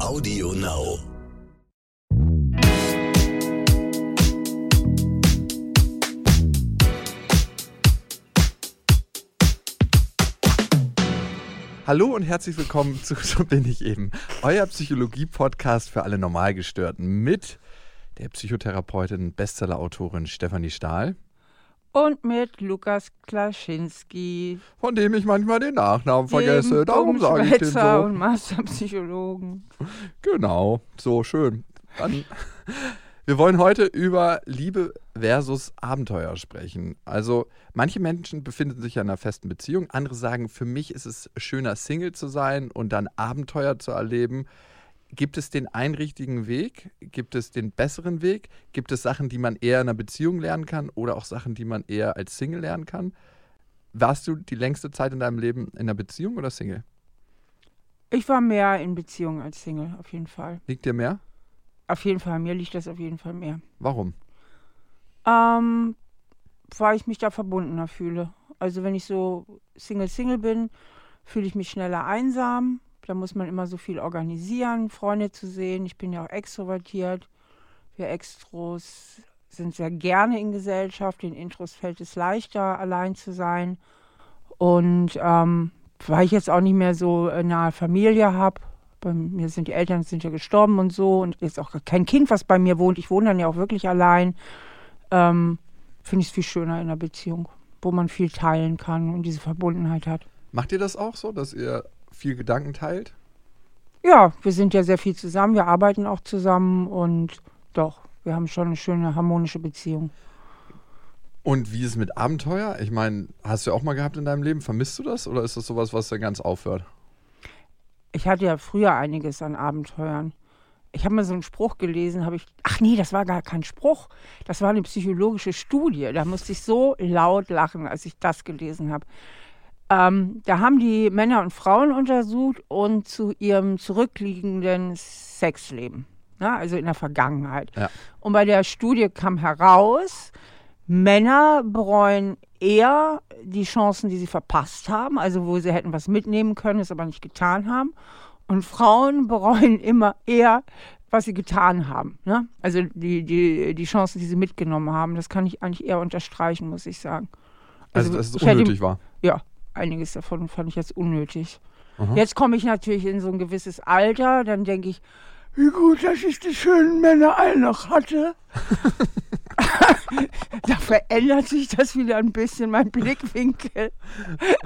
Audio Now. Hallo und herzlich willkommen zu So bin ich eben, euer Psychologie-Podcast für alle Normalgestörten mit der Psychotherapeutin, Bestsellerautorin Stefanie Stahl. Und mit Lukas Klaschinski. Von dem ich manchmal den Nachnamen vergesse. Darum sage ich den so. und Masterpsychologen. Genau, so schön. Dann, wir wollen heute über Liebe versus Abenteuer sprechen. Also manche Menschen befinden sich in einer festen Beziehung, andere sagen, für mich ist es schöner, Single zu sein und dann Abenteuer zu erleben. Gibt es den einen richtigen Weg? Gibt es den besseren Weg? Gibt es Sachen, die man eher in einer Beziehung lernen kann oder auch Sachen, die man eher als Single lernen kann? Warst du die längste Zeit in deinem Leben in einer Beziehung oder Single? Ich war mehr in Beziehung als Single, auf jeden Fall. Liegt dir mehr? Auf jeden Fall, mir liegt das auf jeden Fall mehr. Warum? Ähm, weil ich mich da verbundener fühle. Also wenn ich so Single-Single bin, fühle ich mich schneller einsam. Da muss man immer so viel organisieren, Freunde zu sehen. Ich bin ja auch extrovertiert. Wir Extros sind sehr gerne in Gesellschaft. Den Intros fällt es leichter, allein zu sein. Und ähm, weil ich jetzt auch nicht mehr so eine nahe Familie habe, bei mir sind die Eltern sind ja gestorben und so und jetzt auch kein Kind, was bei mir wohnt. Ich wohne dann ja auch wirklich allein. Ähm, Finde ich es viel schöner in einer Beziehung, wo man viel teilen kann und diese Verbundenheit hat. Macht ihr das auch so, dass ihr viel Gedanken teilt? Ja, wir sind ja sehr viel zusammen, wir arbeiten auch zusammen und doch, wir haben schon eine schöne harmonische Beziehung. Und wie ist es mit Abenteuer? Ich meine, hast du auch mal gehabt in deinem Leben? Vermisst du das oder ist das sowas, was dann ganz aufhört? Ich hatte ja früher einiges an Abenteuern. Ich habe mal so einen Spruch gelesen, habe ich, ach nee, das war gar kein Spruch, das war eine psychologische Studie. Da musste ich so laut lachen, als ich das gelesen habe. Ähm, da haben die Männer und Frauen untersucht und zu ihrem zurückliegenden Sexleben, ne? also in der Vergangenheit. Ja. Und bei der Studie kam heraus, Männer bereuen eher die Chancen, die sie verpasst haben, also wo sie hätten was mitnehmen können, es aber nicht getan haben. Und Frauen bereuen immer eher, was sie getan haben. Ne? Also die, die, die Chancen, die sie mitgenommen haben. Das kann ich eigentlich eher unterstreichen, muss ich sagen. Also, dass es unnötig hätte, war. Ja, einiges davon fand ich jetzt unnötig. Aha. Jetzt komme ich natürlich in so ein gewisses Alter, dann denke ich, wie gut, dass ich die schönen Männer alle noch hatte. da verändert sich das wieder ein bisschen, mein Blickwinkel.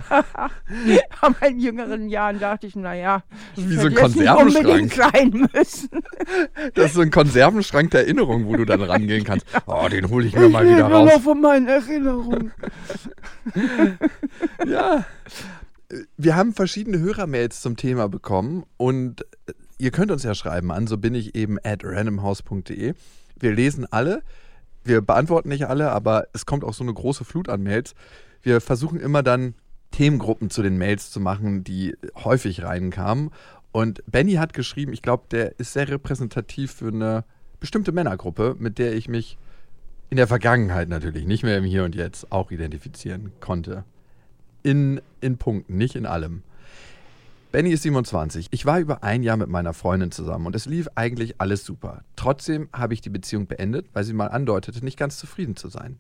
Aber in jüngeren Jahren dachte ich, naja, Wie so ein Konservenschrank. sein müssen. Das ist so ein Konservenschrank der Erinnerung, wo du dann rangehen kannst. Oh, den hole ich mir Ich mal wieder raus. noch von meinen Erinnerungen. Ja. Wir haben verschiedene Hörermails zum Thema bekommen und ihr könnt uns ja schreiben an, so bin ich eben at randomhouse.de. Wir lesen alle, wir beantworten nicht alle, aber es kommt auch so eine große Flut an Mails. Wir versuchen immer dann Themengruppen zu den Mails zu machen, die häufig reinkamen. Und Benny hat geschrieben, ich glaube, der ist sehr repräsentativ für eine bestimmte Männergruppe, mit der ich mich in der Vergangenheit natürlich, nicht mehr im Hier und Jetzt, auch identifizieren konnte. In, in Punkten, nicht in allem. Benny ist 27. Ich war über ein Jahr mit meiner Freundin zusammen und es lief eigentlich alles super. Trotzdem habe ich die Beziehung beendet, weil sie mal andeutete, nicht ganz zufrieden zu sein.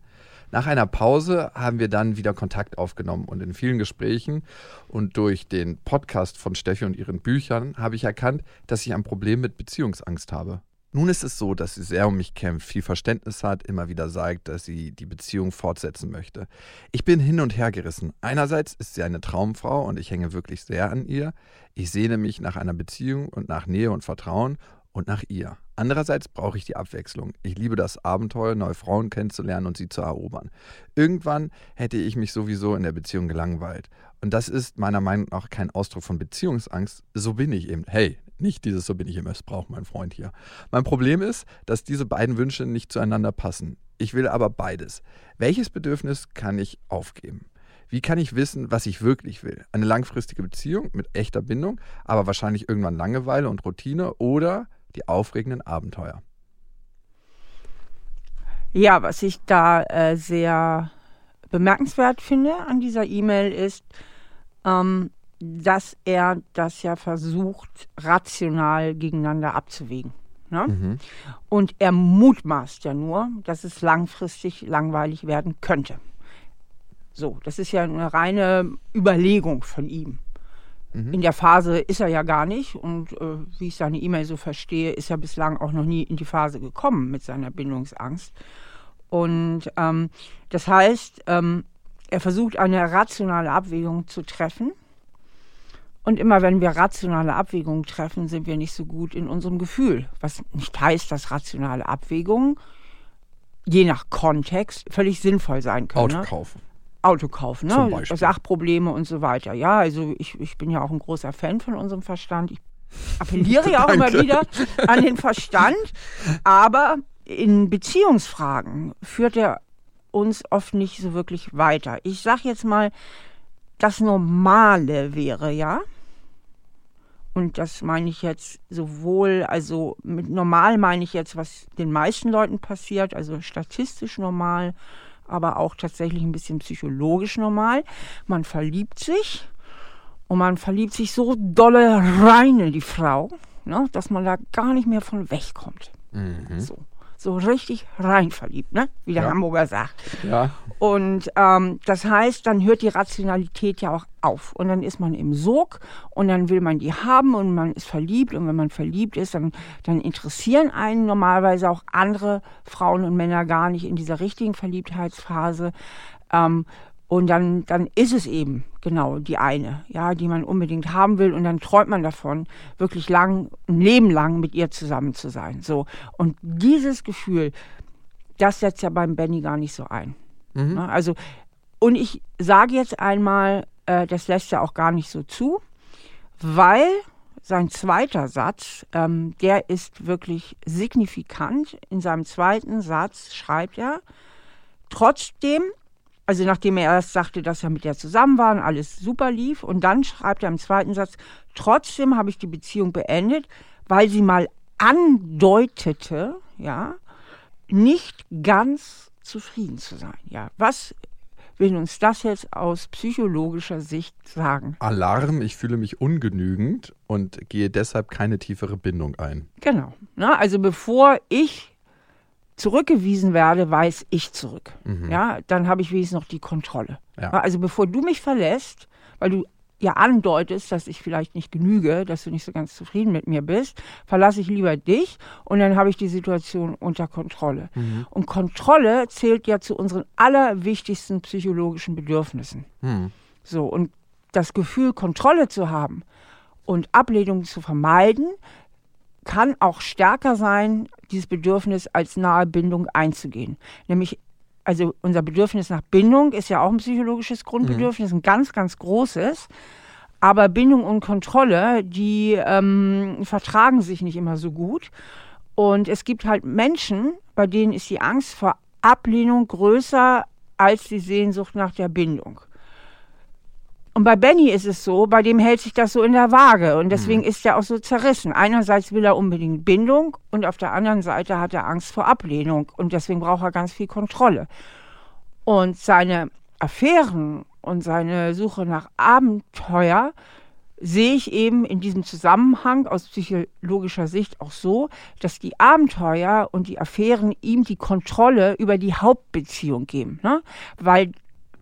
Nach einer Pause haben wir dann wieder Kontakt aufgenommen und in vielen Gesprächen und durch den Podcast von Steffi und ihren Büchern habe ich erkannt, dass ich ein Problem mit Beziehungsangst habe. Nun ist es so, dass sie sehr um mich kämpft, viel Verständnis hat, immer wieder sagt, dass sie die Beziehung fortsetzen möchte. Ich bin hin und her gerissen. Einerseits ist sie eine Traumfrau und ich hänge wirklich sehr an ihr. Ich sehne mich nach einer Beziehung und nach Nähe und Vertrauen und nach ihr. Andererseits brauche ich die Abwechslung. Ich liebe das Abenteuer, neue Frauen kennenzulernen und sie zu erobern. Irgendwann hätte ich mich sowieso in der Beziehung gelangweilt. Und das ist meiner Meinung nach kein Ausdruck von Beziehungsangst. So bin ich eben. Hey, nicht dieses So bin ich im Missbrauch, mein Freund hier. Mein Problem ist, dass diese beiden Wünsche nicht zueinander passen. Ich will aber beides. Welches Bedürfnis kann ich aufgeben? Wie kann ich wissen, was ich wirklich will? Eine langfristige Beziehung mit echter Bindung, aber wahrscheinlich irgendwann Langeweile und Routine oder die aufregenden Abenteuer? Ja, was ich da äh, sehr bemerkenswert finde an dieser E-Mail ist, ähm, dass er das ja versucht, rational gegeneinander abzuwägen. Ne? Mhm. Und er mutmaßt ja nur, dass es langfristig langweilig werden könnte. So, das ist ja eine reine Überlegung von ihm. Mhm. In der Phase ist er ja gar nicht und äh, wie ich seine E-Mail so verstehe, ist er bislang auch noch nie in die Phase gekommen mit seiner Bindungsangst. Und ähm, das heißt, ähm, er versucht eine rationale Abwägung zu treffen. Und immer wenn wir rationale Abwägungen treffen, sind wir nicht so gut in unserem Gefühl. Was nicht heißt, dass rationale Abwägungen je nach Kontext völlig sinnvoll sein können. Auto ne? kaufen. Auto kaufen, ne? Sachprobleme und so weiter. Ja, also ich, ich bin ja auch ein großer Fan von unserem Verstand. Ich appelliere ja auch immer wieder an den Verstand. Aber in Beziehungsfragen führt er uns oft nicht so wirklich weiter. Ich sage jetzt mal, das Normale wäre ja, und das meine ich jetzt sowohl, also mit normal meine ich jetzt, was den meisten Leuten passiert, also statistisch normal, aber auch tatsächlich ein bisschen psychologisch normal. Man verliebt sich und man verliebt sich so dolle rein in die Frau, ne, dass man da gar nicht mehr von wegkommt. Mhm. So, so richtig rein verliebt, ne? wie der Ja. Hamburger sagt. Ja. Und ähm, das heißt, dann hört die Rationalität ja auch auf. Und dann ist man im Sog und dann will man die haben und man ist verliebt. Und wenn man verliebt ist, dann, dann interessieren einen normalerweise auch andere Frauen und Männer gar nicht in dieser richtigen Verliebtheitsphase. Ähm, und dann, dann ist es eben genau die eine, ja, die man unbedingt haben will. Und dann träumt man davon, wirklich lang, ein Leben lang mit ihr zusammen zu sein. So. Und dieses Gefühl, das setzt ja beim Benny gar nicht so ein. Mhm. Ne? Also, und ich sage jetzt einmal, äh, das lässt er auch gar nicht so zu, weil sein zweiter Satz, ähm, der ist wirklich signifikant. In seinem zweiten Satz schreibt er, trotzdem, also nachdem er erst sagte, dass er mit der zusammen war und alles super lief, und dann schreibt er im zweiten Satz, trotzdem habe ich die Beziehung beendet, weil sie mal andeutete, ja, nicht ganz zufrieden zu sein. Ja, was will uns das jetzt aus psychologischer Sicht sagen? Alarm, ich fühle mich ungenügend und gehe deshalb keine tiefere Bindung ein. Genau. Na, also bevor ich zurückgewiesen werde, weiß ich zurück. Ja, dann habe ich wenigstens noch die Kontrolle. Ja. Also bevor du mich verlässt, weil du ja andeutest, dass ich vielleicht nicht genüge, dass du nicht so ganz zufrieden mit mir bist, verlasse ich lieber dich und dann habe ich die Situation unter Kontrolle. Und Kontrolle zählt ja zu unseren allerwichtigsten psychologischen Bedürfnissen. Hm. So, und das Gefühl, Kontrolle zu haben und Ablehnung zu vermeiden, kann auch stärker sein, dieses Bedürfnis als nahe Bindung einzugehen. Nämlich, also unser Bedürfnis nach Bindung ist ja auch ein psychologisches Grundbedürfnis, ein ganz, ganz großes. Aber Bindung und Kontrolle, die ähm, vertragen sich nicht immer so gut. Und es gibt halt Menschen, bei denen ist die Angst vor Ablehnung größer als die Sehnsucht nach der Bindung. Und bei Benny ist es so, bei dem hält sich das so in der Waage und deswegen ist er auch so zerrissen. Einerseits will er unbedingt Bindung und auf der anderen Seite hat er Angst vor Ablehnung und deswegen braucht er ganz viel Kontrolle. Und seine Affären und seine Suche nach Abenteuer sehe ich eben in diesem Zusammenhang aus psychologischer Sicht auch so, dass die Abenteuer und die Affären ihm die Kontrolle über die Hauptbeziehung geben. Ne? Weil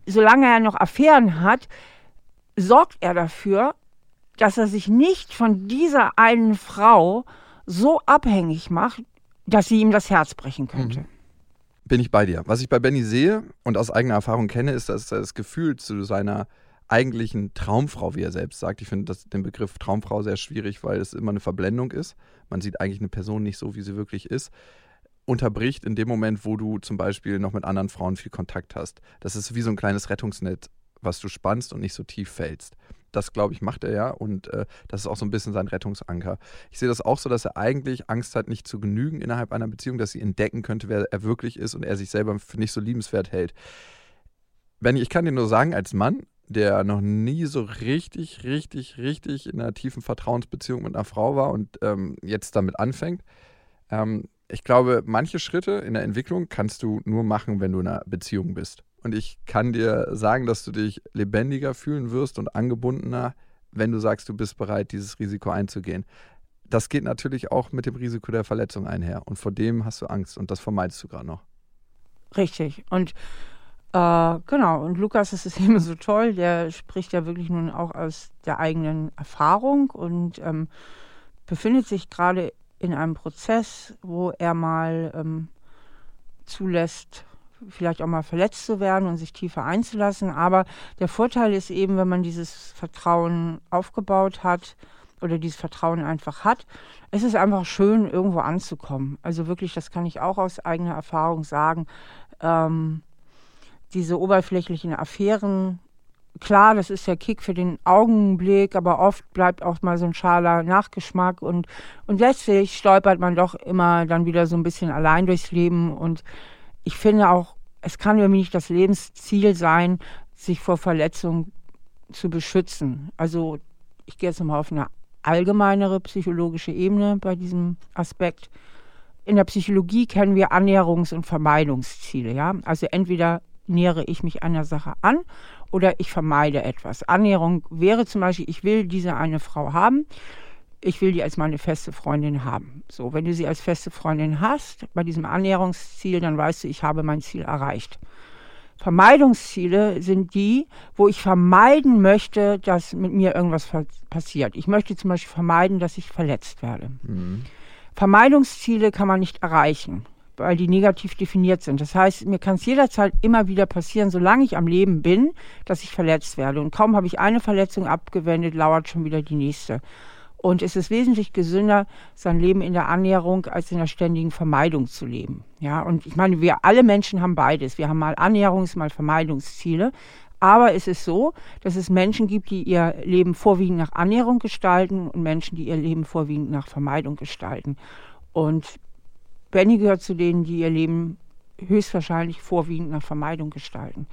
solange er noch Affären hat, sorgt er dafür, dass er sich nicht von dieser einen Frau so abhängig macht, dass sie ihm das Herz brechen könnte. Bin ich bei dir. Was ich bei Benny sehe und aus eigener Erfahrung kenne, ist, dass das Gefühl zu seiner eigentlichen Traumfrau, wie er selbst sagt, ich finde den Begriff Traumfrau sehr schwierig, weil es immer eine Verblendung ist. Man sieht eigentlich eine Person nicht so, wie sie wirklich ist. Unterbricht in dem Moment, wo du zum Beispiel noch mit anderen Frauen viel Kontakt hast. Das ist wie so ein kleines Rettungsnetz, was du spannst und nicht so tief fällst. Das, glaube ich, macht er ja und äh, das ist auch so ein bisschen sein Rettungsanker. Ich sehe das auch so, dass er eigentlich Angst hat, nicht zu genügen innerhalb einer Beziehung, dass sie entdecken könnte, wer er wirklich ist und er sich selber für nicht so liebenswert hält. Benny, ich kann dir nur sagen, als Mann, der noch nie so richtig, richtig, richtig in einer tiefen Vertrauensbeziehung mit einer Frau war und ähm, jetzt damit anfängt, ähm, ich glaube, manche Schritte in der Entwicklung kannst du nur machen, wenn du in einer Beziehung bist. Und ich kann dir sagen, dass du dich lebendiger fühlen wirst und angebundener, wenn du sagst, du bist bereit, dieses Risiko einzugehen. Das geht natürlich auch mit dem Risiko der Verletzung einher. Und vor dem hast du Angst und das vermeidest du gerade noch. Richtig. Und äh, genau, und Lukas das ist eben so toll, der spricht ja wirklich nun auch aus der eigenen Erfahrung und ähm, befindet sich gerade in einem Prozess, wo er mal ähm, zulässt, vielleicht auch mal verletzt zu werden und sich tiefer einzulassen. Aber der Vorteil ist eben, wenn man dieses Vertrauen aufgebaut hat oder dieses Vertrauen einfach hat, es ist einfach schön, irgendwo anzukommen. Also wirklich, das kann ich auch aus eigener Erfahrung sagen. Ähm, diese oberflächlichen Affären, klar, das ist der Kick für den Augenblick, aber oft bleibt auch mal so ein schaler Nachgeschmack und, und letztlich stolpert man doch immer dann wieder so ein bisschen allein durchs Leben und ich finde auch, es kann irgendwie nicht das Lebensziel sein, sich vor Verletzungen zu beschützen. Also ich gehe jetzt nochmal auf eine allgemeinere psychologische Ebene bei diesem Aspekt. In der Psychologie kennen wir Annäherungs- und Vermeidungsziele. Ja? Also entweder nähere ich mich einer Sache an oder ich vermeide etwas. Annäherung wäre zum Beispiel, ich will diese eine Frau haben, ich will die als meine feste Freundin haben. So, wenn du sie als feste Freundin hast, bei diesem Annäherungsziel, dann weißt du, ich habe mein Ziel erreicht. Vermeidungsziele sind die, wo ich vermeiden möchte, dass mit mir irgendwas passiert. Ich möchte zum Beispiel vermeiden, dass ich verletzt werde. Mhm. Vermeidungsziele kann man nicht erreichen weil die negativ definiert sind. Das heißt, mir kann es jederzeit immer wieder passieren, solange ich am Leben bin, dass ich verletzt werde. Und kaum habe ich eine Verletzung abgewendet, lauert schon wieder die nächste. Und es ist wesentlich gesünder, sein Leben in der Annäherung als in der ständigen Vermeidung zu leben. Ja, und ich meine, wir alle Menschen haben beides. Wir haben mal Annäherungs-, mal Vermeidungsziele. Aber es ist so, dass es Menschen gibt, die ihr Leben vorwiegend nach Annäherung gestalten und Menschen, die ihr Leben vorwiegend nach Vermeidung gestalten. Und Benny gehört zu denen, die ihr Leben höchstwahrscheinlich vorwiegend nach Vermeidung gestalten.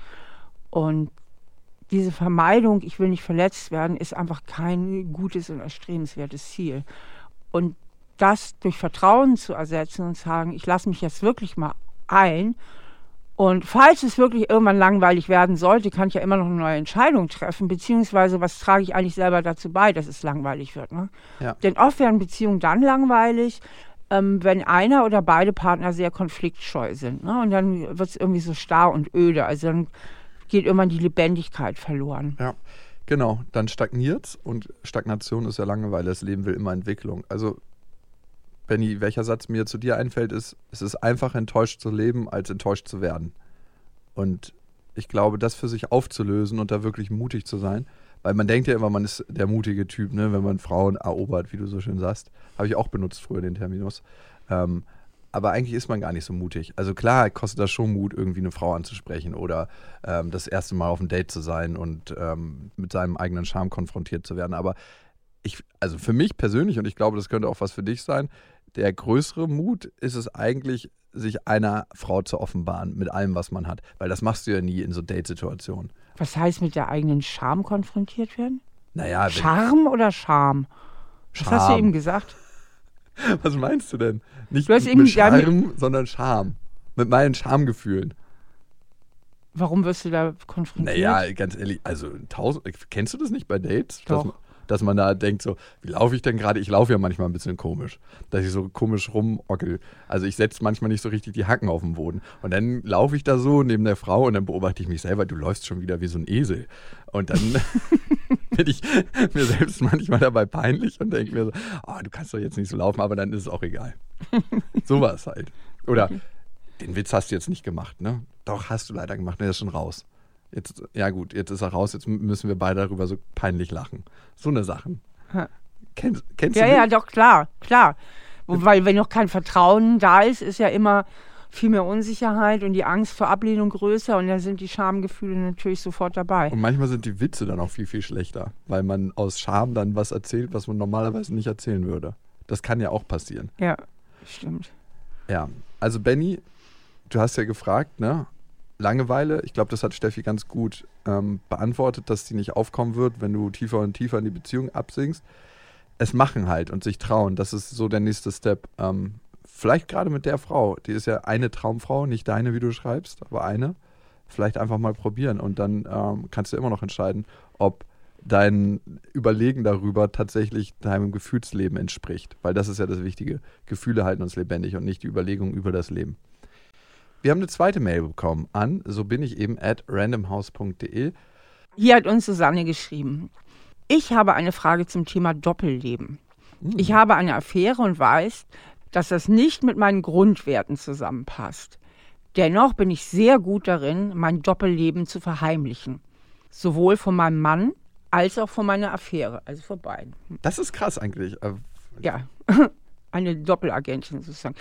Und diese Vermeidung, ich will nicht verletzt werden, ist einfach kein gutes und erstrebenswertes Ziel. Und das durch Vertrauen zu ersetzen und sagen, ich lasse mich jetzt wirklich mal ein. Und falls es wirklich irgendwann langweilig werden sollte, kann ich ja immer noch eine neue Entscheidung treffen, beziehungsweise was trage ich eigentlich selber dazu bei, dass es langweilig wird. Ne? Ja. Denn oft werden Beziehungen dann langweilig, ähm, wenn einer oder beide Partner sehr konfliktscheu sind. Ne? Und dann wird es irgendwie so starr und öde. Also dann geht irgendwann die Lebendigkeit verloren. Ja, genau. Dann stagniert und Stagnation ist ja Langeweile. Das Leben will immer Entwicklung. Also, Benny, welcher Satz mir zu dir einfällt, ist: Es ist einfacher, enttäuscht zu leben, als enttäuscht zu werden. Und ich glaube, das für sich aufzulösen und da wirklich mutig zu sein, weil man denkt ja immer, man ist der mutige Typ, ne? wenn man Frauen erobert, wie du so schön sagst. Habe ich auch benutzt früher den Terminus. Ähm, aber eigentlich ist man gar nicht so mutig. Also klar kostet das schon Mut, irgendwie eine Frau anzusprechen oder ähm, das erste Mal auf ein Date zu sein und ähm, mit seinem eigenen Charme konfrontiert zu werden. Aber ich, also für mich persönlich, und ich glaube, das könnte auch was für dich sein, der größere Mut ist es eigentlich, sich einer Frau zu offenbaren mit allem, was man hat. Weil das machst du ja nie in so Date-Situationen. Was heißt mit der eigenen Scham konfrontiert werden? Naja, Charme oder Scham? Was hast du eben gesagt? Was meinst du denn? Nicht du hast mit Charme, sondern Scham. Mit meinen Schamgefühlen. Warum wirst du da konfrontiert? Naja, ganz ehrlich, also tausend, kennst du das nicht bei Dates? Doch dass man da denkt, so, wie laufe ich denn gerade? Ich laufe ja manchmal ein bisschen komisch, dass ich so komisch rumockel. Also ich setze manchmal nicht so richtig die Hacken auf den Boden. Und dann laufe ich da so neben der Frau und dann beobachte ich mich selber, du läufst schon wieder wie so ein Esel. Und dann bin ich mir selbst manchmal dabei peinlich und denke mir so, oh, du kannst doch jetzt nicht so laufen, aber dann ist es auch egal. so war es halt. Oder den Witz hast du jetzt nicht gemacht, ne? Doch, hast du leider gemacht, der ist schon raus. Jetzt, ja gut, jetzt ist er raus, jetzt müssen wir beide darüber so peinlich lachen. So eine Sachen. Kennst, kennst ja, du? Ja, ja, doch, klar, klar. Weil wenn noch kein Vertrauen da ist, ist ja immer viel mehr Unsicherheit und die Angst vor Ablehnung größer und dann sind die Schamgefühle natürlich sofort dabei. Und manchmal sind die Witze dann auch viel, viel schlechter, weil man aus Scham dann was erzählt, was man normalerweise nicht erzählen würde. Das kann ja auch passieren. Ja, stimmt. Ja, also Benny, du hast ja gefragt, ne? Langeweile, ich glaube, das hat Steffi ganz gut ähm, beantwortet, dass die nicht aufkommen wird, wenn du tiefer und tiefer in die Beziehung absinkst. Es machen halt und sich trauen, das ist so der nächste Step. Ähm, vielleicht gerade mit der Frau, die ist ja eine Traumfrau, nicht deine, wie du schreibst, aber eine. Vielleicht einfach mal probieren und dann ähm, kannst du immer noch entscheiden, ob dein Überlegen darüber tatsächlich deinem Gefühlsleben entspricht. Weil das ist ja das Wichtige. Gefühle halten uns lebendig und nicht die Überlegung über das Leben. Wir haben eine zweite Mail bekommen an, so bin ich eben, at randomhouse.de. Hier hat uns Susanne geschrieben. Ich habe eine Frage zum Thema Doppelleben. Hm. Ich habe eine Affäre und weiß, dass das nicht mit meinen Grundwerten zusammenpasst. Dennoch bin ich sehr gut darin, mein Doppelleben zu verheimlichen. Sowohl von meinem Mann als auch von meiner Affäre, also von beiden. Das ist krass eigentlich. Äh, ja, eine Doppelagentin sozusagen.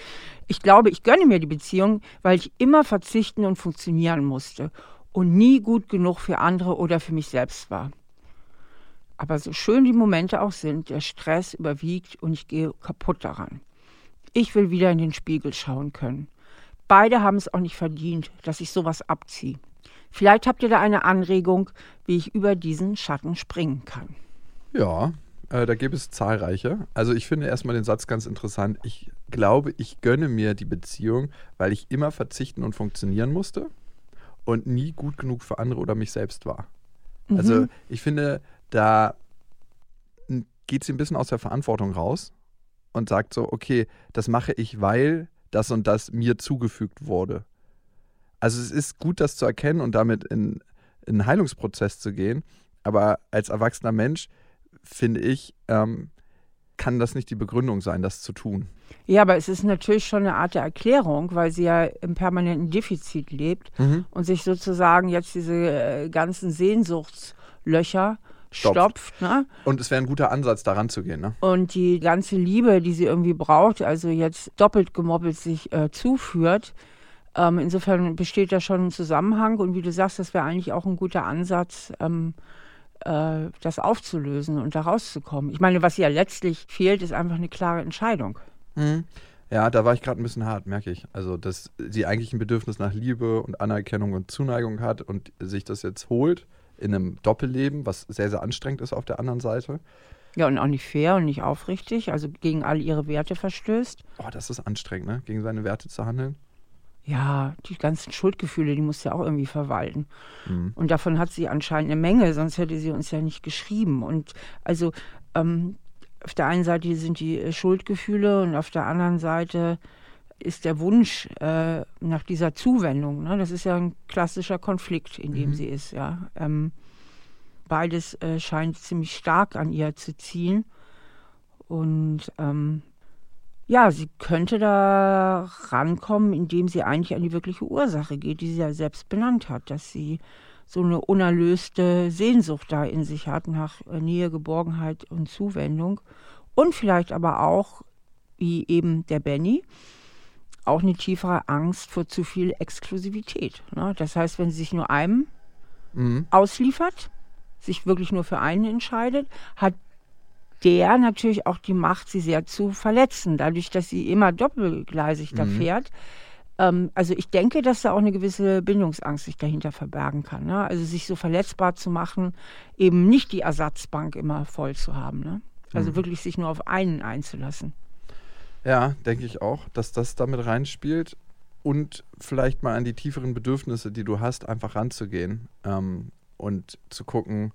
Ich glaube, ich gönne mir die Beziehung, weil ich immer verzichten und funktionieren musste und nie gut genug für andere oder für mich selbst war. Aber so schön die Momente auch sind, der Stress überwiegt und ich gehe kaputt daran. Ich will wieder in den Spiegel schauen können. Beide haben es auch nicht verdient, dass ich sowas abziehe. Vielleicht habt ihr da eine Anregung, wie ich über diesen Schatten springen kann. Ja, äh, da gibt es zahlreiche. Also ich finde erstmal den Satz ganz interessant. Ich glaube, ich gönne mir die Beziehung, weil ich immer verzichten und funktionieren musste und nie gut genug für andere oder mich selbst war. Mhm. Also ich finde, da geht sie ein bisschen aus der Verantwortung raus und sagt so, okay, das mache ich, weil das und das mir zugefügt wurde. Also es ist gut, das zu erkennen und damit in, in einen Heilungsprozess zu gehen. Aber als erwachsener Mensch, finde ich, ähm, kann das nicht die Begründung sein, das zu tun. Ja, aber es ist natürlich schon eine Art der Erklärung, weil sie ja im permanenten Defizit lebt mhm. und sich sozusagen jetzt diese äh, ganzen Sehnsuchtslöcher stopft. Ne? Und es wäre ein guter Ansatz, daran zu gehen. Ne? Und die ganze Liebe, die sie irgendwie braucht, also jetzt doppelt gemobbelt sich äh, zuführt. Ähm, insofern besteht da schon ein Zusammenhang. Und wie du sagst, das wäre eigentlich auch ein guter Ansatz, ähm, äh, das aufzulösen und da rauszukommen. Ich meine, was ja letztlich fehlt, ist einfach eine klare Entscheidung. Mhm. Ja, da war ich gerade ein bisschen hart, merke ich. Also, dass sie eigentlich ein Bedürfnis nach Liebe und Anerkennung und Zuneigung hat und sich das jetzt holt in einem Doppelleben, was sehr, sehr anstrengend ist auf der anderen Seite. Ja, und auch nicht fair und nicht aufrichtig, also gegen all ihre Werte verstößt. Oh, das ist anstrengend, ne? Gegen seine Werte zu handeln. Ja, die ganzen Schuldgefühle, die muss sie auch irgendwie verwalten. Mhm. Und davon hat sie anscheinend eine Menge, sonst hätte sie uns ja nicht geschrieben. Und also ähm, auf der einen Seite sind die äh, Schuldgefühle und auf der anderen Seite ist der Wunsch äh, nach dieser Zuwendung. Ne? Das ist ja ein klassischer Konflikt, in dem mhm. sie ist. Ja. Ähm, beides äh, scheint ziemlich stark an ihr zu ziehen. Und ähm, ja, sie könnte da rankommen, indem sie eigentlich an die wirkliche Ursache geht, die sie ja selbst benannt hat, dass sie so eine unerlöste Sehnsucht da in sich hat nach äh, Nähe, Geborgenheit und Zuwendung. Und vielleicht aber auch, wie eben der Benny, auch eine tiefere Angst vor zu viel Exklusivität. Ne? Das heißt, wenn sie sich nur einem mhm. ausliefert, sich wirklich nur für einen entscheidet, hat der natürlich auch die Macht, sie sehr zu verletzen, dadurch, dass sie immer doppelgleisig da mhm. fährt. Ähm, also ich denke, dass da auch eine gewisse Bindungsangst sich dahinter verbergen kann. Ne? Also sich so verletzbar zu machen, eben nicht die Ersatzbank immer voll zu haben. Ne? Also mhm. wirklich sich nur auf einen einzulassen. Ja, denke ich auch, dass das damit reinspielt und vielleicht mal an die tieferen Bedürfnisse, die du hast, einfach ranzugehen ähm, und zu gucken,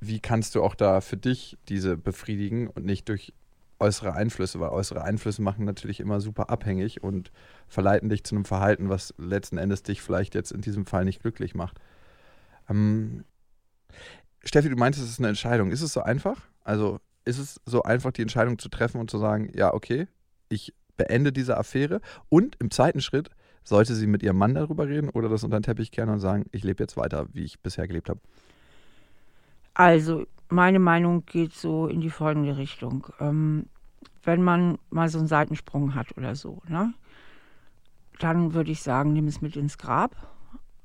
wie kannst du auch da für dich diese befriedigen und nicht durch äußere Einflüsse, weil äußere Einflüsse machen natürlich immer super abhängig und verleiten dich zu einem Verhalten, was letzten Endes dich vielleicht jetzt in diesem Fall nicht glücklich macht. Ähm, Steffi, du meintest, es ist eine Entscheidung. Ist es so einfach? Also ist es so einfach, die Entscheidung zu treffen und zu sagen, ja, okay, ich beende diese Affäre und im zweiten Schritt sollte sie mit ihrem Mann darüber reden oder das unter den Teppich kehren und sagen, ich lebe jetzt weiter, wie ich bisher gelebt habe? Also, meine Meinung geht so in die folgende Richtung. Ähm, wenn man mal so einen Seitensprung hat oder so, ne, dann würde ich sagen, nimm es mit ins Grab,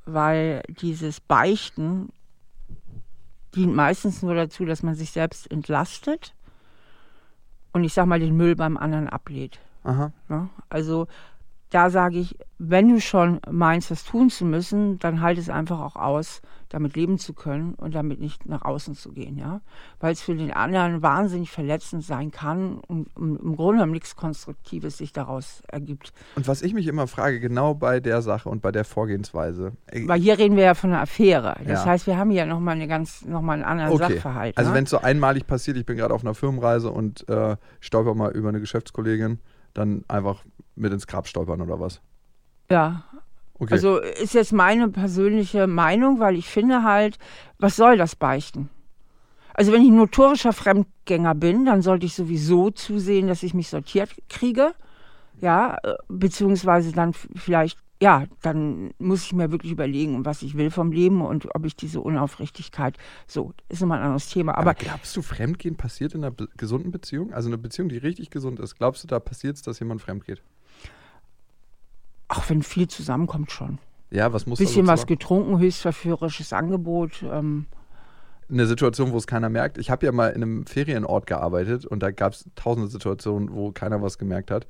weil dieses Beichten dient meistens nur dazu, dass man sich selbst entlastet und ich sag mal den Müll beim anderen ablehnt. Aha. Ja, also da sage ich, wenn du schon meinst, das tun zu müssen, dann halt es einfach auch aus, damit leben zu können und damit nicht nach außen zu gehen, ja. Weil es für den anderen wahnsinnig verletzend sein kann und im Grunde genommen nichts Konstruktives sich daraus ergibt. Und was ich mich immer frage, genau bei der Sache und bei der Vorgehensweise. Weil hier reden wir ja von einer Affäre. Das ja. heißt, wir haben hier nochmal eine ganz, nochmal einen anderen okay. Sachverhalt. Also ne? wenn es so einmalig passiert, ich bin gerade auf einer Firmenreise und äh, stolper mal über eine Geschäftskollegin, dann einfach mit ins Grab stolpern oder was? Ja. Okay. Also ist jetzt meine persönliche Meinung, weil ich finde halt, was soll das beichten? Also wenn ich ein notorischer Fremdgänger bin, dann sollte ich sowieso zusehen, dass ich mich sortiert kriege. Ja, äh, beziehungsweise dann vielleicht, ja, dann muss ich mir wirklich überlegen, was ich will vom Leben und ob ich diese Unaufrichtigkeit, so, ist immer ein anderes Thema. Aber, Aber glaubst du, Fremdgehen passiert in einer gesunden Beziehung? Also eine Beziehung, die richtig gesund ist. Glaubst du, da passiert es, dass jemand fremdgeht? Ach, wenn viel zusammenkommt schon. Ja, was muss Bisschen also was getrunken, höchst verführerisches Angebot. Ähm. Eine Situation, wo es keiner merkt. Ich habe ja mal in einem Ferienort gearbeitet und da gab es tausende Situationen, wo keiner was gemerkt hat.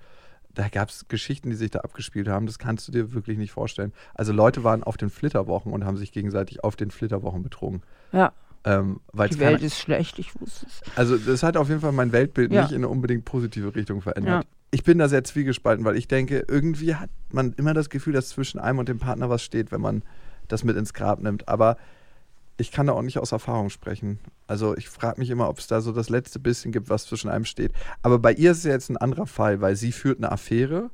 Da gab es Geschichten, die sich da abgespielt haben. Das kannst du dir wirklich nicht vorstellen. Also Leute waren auf den Flitterwochen und haben sich gegenseitig auf den Flitterwochen betrogen. Ja. Ähm, die Welt ist schlecht, ich wusste es. Also das hat auf jeden Fall mein Weltbild ja. nicht in eine unbedingt positive Richtung verändert. Ja ich bin da sehr zwiegespalten, weil ich denke, irgendwie hat man immer das Gefühl, dass zwischen einem und dem Partner was steht, wenn man das mit ins Grab nimmt. Aber ich kann da auch nicht aus Erfahrung sprechen. Also ich frage mich immer, ob es da so das letzte bisschen gibt, was zwischen einem steht. Aber bei ihr ist es jetzt ein anderer Fall, weil sie führt eine Affäre.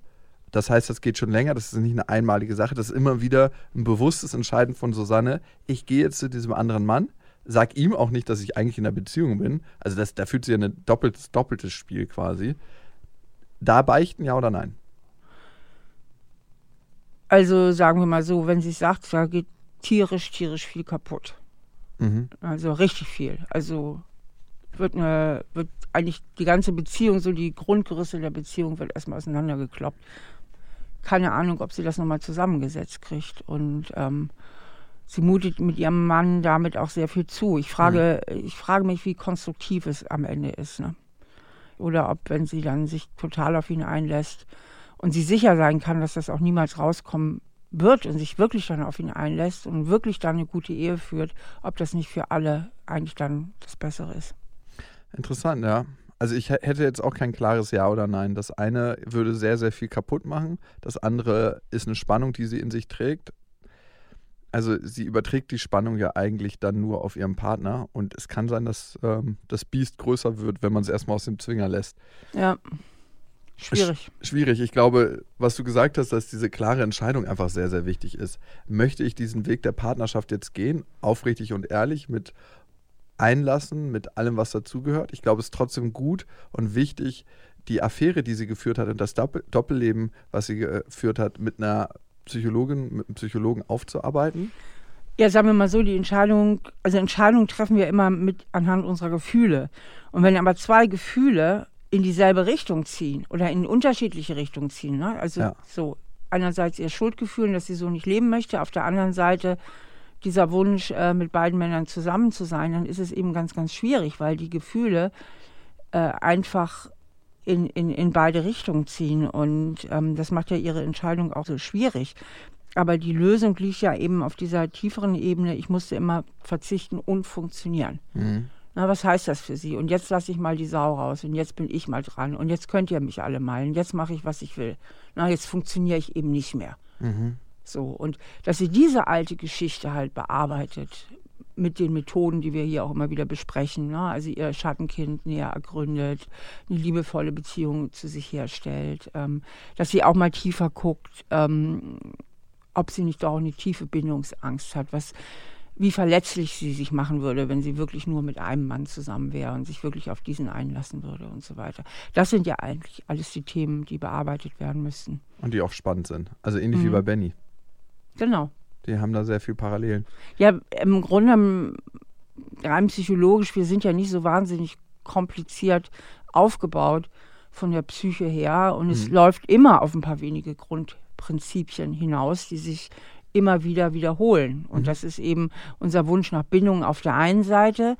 Das heißt, das geht schon länger, das ist nicht eine einmalige Sache, das ist immer wieder ein bewusstes Entscheiden von Susanne. Ich gehe jetzt zu diesem anderen Mann, sag ihm auch nicht, dass ich eigentlich in einer Beziehung bin. Also das, da fühlt sie ja ein doppeltes, doppeltes Spiel quasi da beichten, ja oder nein? Also sagen wir mal so, wenn sie sagt, da geht tierisch, tierisch viel kaputt. Mhm. Also richtig viel. Also wird, eine, wird eigentlich die ganze Beziehung, so die Grundgerüste der Beziehung wird erstmal auseinandergekloppt. Keine Ahnung, ob sie das nochmal zusammengesetzt kriegt. Und ähm, sie mutet mit ihrem Mann damit auch sehr viel zu. Ich frage, mhm. ich frage mich, wie konstruktiv es am Ende ist. Ne? oder ob, wenn sie dann sich total auf ihn einlässt und sie sicher sein kann, dass das auch niemals rauskommen wird und sich wirklich dann auf ihn einlässt und wirklich dann eine gute Ehe führt, ob das nicht für alle eigentlich dann das Bessere ist. Interessant, ja. Also ich hätte jetzt auch kein klares Ja oder Nein. Das eine würde sehr, sehr viel kaputt machen. Das andere ist eine Spannung, die sie in sich trägt also sie überträgt die Spannung ja eigentlich dann nur auf ihren Partner und es kann sein, dass ähm, das Biest größer wird, wenn man es erstmal aus dem Zwinger lässt. Ja. Schwierig. Sch schwierig. Ich glaube, was du gesagt hast, dass diese klare Entscheidung einfach sehr, sehr wichtig ist. Möchte ich diesen Weg der Partnerschaft jetzt gehen, aufrichtig und ehrlich, mit Einlassen, mit allem, was dazugehört? Ich glaube, es ist trotzdem gut und wichtig, die Affäre, die sie geführt hat und das Doppelleben, was sie geführt hat, mit einer Psychologin, mit einem Psychologen aufzuarbeiten? Ja, sagen wir mal so, die Entscheidung, also Entscheidungen treffen wir immer mit anhand unserer Gefühle. Und wenn aber zwei Gefühle in dieselbe Richtung ziehen oder in unterschiedliche Richtungen ziehen, ne? also ja. so einerseits ihr Schuldgefühl, dass sie so nicht leben möchte, auf der anderen Seite dieser Wunsch, äh, mit beiden Männern zusammen zu sein, dann ist es eben ganz, ganz schwierig, weil die Gefühle äh, einfach in, in, in beide Richtungen ziehen. Und ähm, das macht ja ihre Entscheidung auch so schwierig. Aber die Lösung liegt ja eben auf dieser tieferen Ebene. Ich musste immer verzichten und funktionieren. Mhm. Na, was heißt das für Sie? Und jetzt lasse ich mal die Sau raus und jetzt bin ich mal dran und jetzt könnt ihr mich alle malen. Jetzt mache ich, was ich will. Na, jetzt funktioniere ich eben nicht mehr. Mhm. So, und dass sie diese alte Geschichte halt bearbeitet, mit den Methoden, die wir hier auch immer wieder besprechen. Ne? Also ihr Schattenkind näher ergründet, eine liebevolle Beziehung zu sich herstellt, ähm, dass sie auch mal tiefer guckt, ähm, ob sie nicht doch eine tiefe Bindungsangst hat, was wie verletzlich sie sich machen würde, wenn sie wirklich nur mit einem Mann zusammen wäre und sich wirklich auf diesen einlassen würde und so weiter. Das sind ja eigentlich alles die Themen, die bearbeitet werden müssten. Und die auch spannend sind. Also ähnlich mhm. wie bei Benny. Genau. Die haben da sehr viel Parallelen. Ja, im Grunde rein psychologisch, wir sind ja nicht so wahnsinnig kompliziert aufgebaut von der Psyche her und mhm. es läuft immer auf ein paar wenige Grundprinzipien hinaus, die sich immer wieder wiederholen. Und mhm. das ist eben unser Wunsch nach Bindung auf der einen Seite,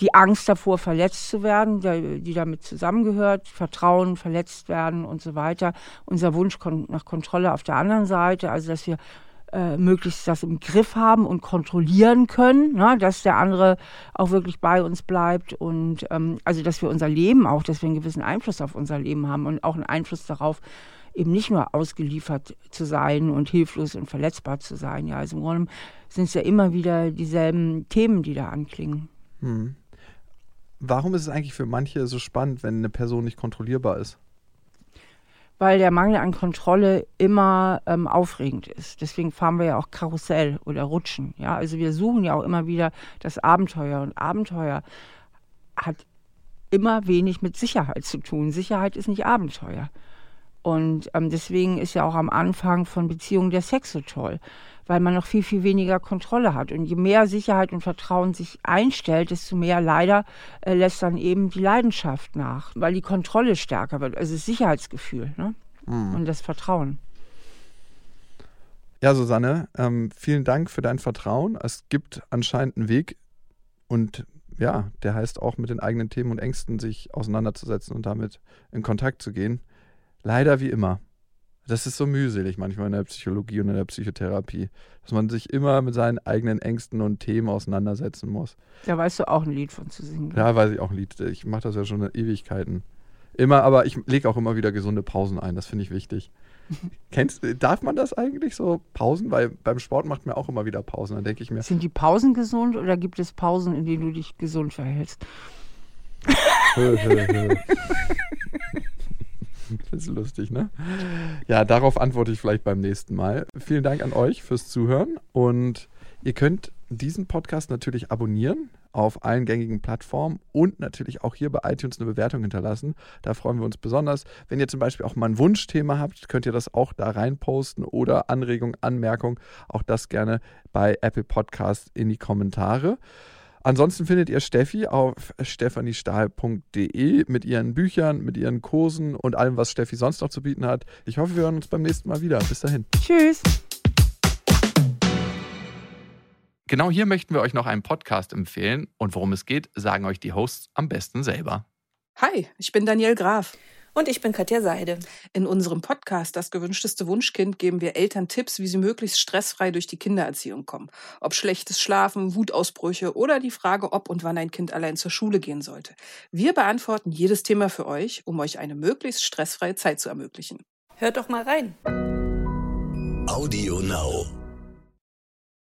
die Angst davor, verletzt zu werden, die damit zusammengehört, Vertrauen, verletzt werden und so weiter. Unser Wunsch nach Kontrolle auf der anderen Seite, also dass wir äh, möglichst das im Griff haben und kontrollieren können, ne, dass der andere auch wirklich bei uns bleibt und ähm, also dass wir unser Leben auch, dass wir einen gewissen Einfluss auf unser Leben haben und auch einen Einfluss darauf, eben nicht nur ausgeliefert zu sein und hilflos und verletzbar zu sein. Ja, also im Grunde sind es ja immer wieder dieselben Themen, die da anklingen. Hm. Warum ist es eigentlich für manche so spannend, wenn eine Person nicht kontrollierbar ist? Weil der Mangel an Kontrolle immer ähm, aufregend ist. Deswegen fahren wir ja auch Karussell oder Rutschen. Ja, also wir suchen ja auch immer wieder das Abenteuer und Abenteuer hat immer wenig mit Sicherheit zu tun. Sicherheit ist nicht Abenteuer. Und ähm, deswegen ist ja auch am Anfang von Beziehungen der Sex so toll, weil man noch viel, viel weniger Kontrolle hat. Und je mehr Sicherheit und Vertrauen sich einstellt, desto mehr leider äh, lässt dann eben die Leidenschaft nach, weil die Kontrolle stärker wird, also das Sicherheitsgefühl ne? Mhm. und das Vertrauen. Ja, Susanne, ähm, vielen Dank für dein Vertrauen. Es gibt anscheinend einen Weg und ja, der heißt auch mit den eigenen Themen und Ängsten sich auseinanderzusetzen und damit in Kontakt zu gehen. Leider wie immer. Das ist so mühselig manchmal in der Psychologie und in der Psychotherapie, dass man sich immer mit seinen eigenen Ängsten und Themen auseinandersetzen muss. Da weißt du auch ein Lied von zu singen. Ja, weiß ich auch ein Lied. Ich mache das ja schon in Ewigkeiten. Immer, aber ich lege auch immer wieder gesunde Pausen ein. Das finde ich wichtig. Kennst, darf man das eigentlich so Pausen? Weil beim Sport macht man auch immer wieder Pausen. Dann denke ich mir. Sind die Pausen gesund oder gibt es Pausen, in denen du dich gesund verhältst? Das ist lustig, ne? Ja, darauf antworte ich vielleicht beim nächsten Mal. Vielen Dank an euch fürs Zuhören und ihr könnt diesen Podcast natürlich abonnieren auf allen gängigen Plattformen und natürlich auch hier bei iTunes eine Bewertung hinterlassen. Da freuen wir uns besonders. Wenn ihr zum Beispiel auch mal ein Wunschthema habt, könnt ihr das auch da rein posten oder Anregung, Anmerkung, auch das gerne bei Apple Podcasts in die Kommentare. Ansonsten findet ihr Steffi auf stephaniestahl.de mit ihren Büchern, mit ihren Kursen und allem, was Steffi sonst noch zu bieten hat. Ich hoffe, wir hören uns beim nächsten Mal wieder. Bis dahin. Tschüss. Genau hier möchten wir euch noch einen Podcast empfehlen und worum es geht, sagen euch die Hosts am besten selber. Hi, ich bin Danielle Graf. Und ich bin Katja Seide. In unserem Podcast Das gewünschteste Wunschkind geben wir Eltern Tipps, wie sie möglichst stressfrei durch die Kindererziehung kommen. Ob schlechtes Schlafen, Wutausbrüche oder die Frage, ob und wann ein Kind allein zur Schule gehen sollte. Wir beantworten jedes Thema für euch, um euch eine möglichst stressfreie Zeit zu ermöglichen. Hört doch mal rein. Audio Now.